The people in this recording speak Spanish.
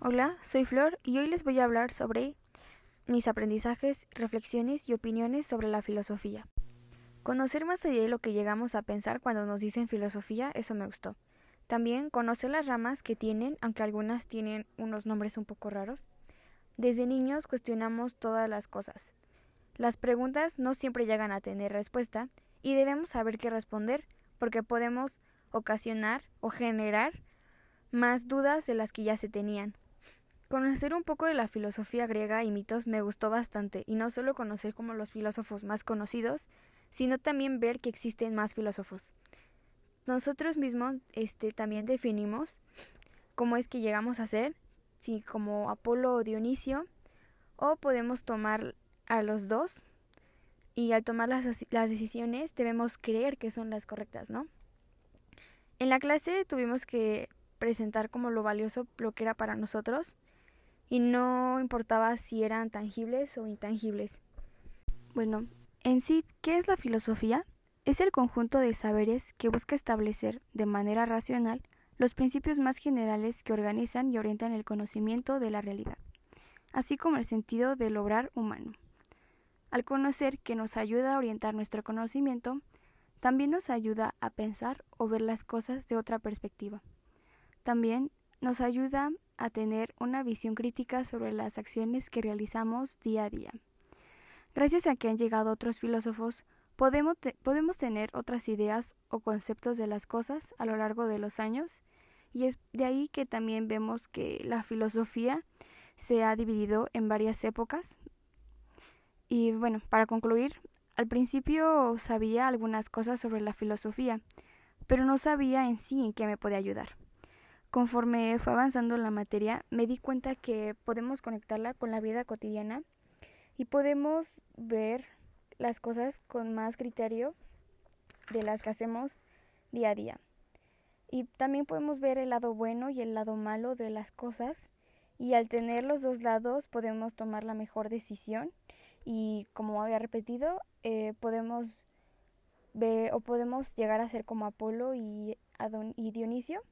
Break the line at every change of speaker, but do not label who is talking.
Hola, soy Flor y hoy les voy a hablar sobre mis aprendizajes, reflexiones y opiniones sobre la filosofía. Conocer más allá de lo que llegamos a pensar cuando nos dicen filosofía, eso me gustó. También conocer las ramas que tienen, aunque algunas tienen unos nombres un poco raros. Desde niños cuestionamos todas las cosas. Las preguntas no siempre llegan a tener respuesta y debemos saber qué responder porque podemos ocasionar o generar más dudas de las que ya se tenían. Conocer un poco de la filosofía griega y mitos me gustó bastante, y no solo conocer como los filósofos más conocidos, sino también ver que existen más filósofos. Nosotros mismos este, también definimos cómo es que llegamos a ser, si como Apolo o Dionisio, o podemos tomar a los dos, y al tomar las, las decisiones debemos creer que son las correctas, ¿no? En la clase tuvimos que presentar como lo valioso lo que era para nosotros, y no importaba si eran tangibles o intangibles. Bueno, en sí, ¿qué es la filosofía? Es el conjunto de saberes que busca establecer de manera racional los principios más generales que organizan y orientan el conocimiento de la realidad, así como el sentido del obrar humano. Al conocer que nos ayuda a orientar nuestro conocimiento, también nos ayuda a pensar o ver las cosas de otra perspectiva. También nos ayuda a tener una visión crítica sobre las acciones que realizamos día a día. Gracias a que han llegado otros filósofos, podemos, podemos tener otras ideas o conceptos de las cosas a lo largo de los años, y es de ahí que también vemos que la filosofía se ha dividido en varias épocas. Y bueno, para concluir, al principio sabía algunas cosas sobre la filosofía, pero no sabía en sí en qué me podía ayudar. Conforme fue avanzando la materia, me di cuenta que podemos conectarla con la vida cotidiana y podemos ver las cosas con más criterio de las que hacemos día a día. Y también podemos ver el lado bueno y el lado malo de las cosas y al tener los dos lados podemos tomar la mejor decisión y como había repetido eh, podemos ver o podemos llegar a ser como Apolo y, y Dionisio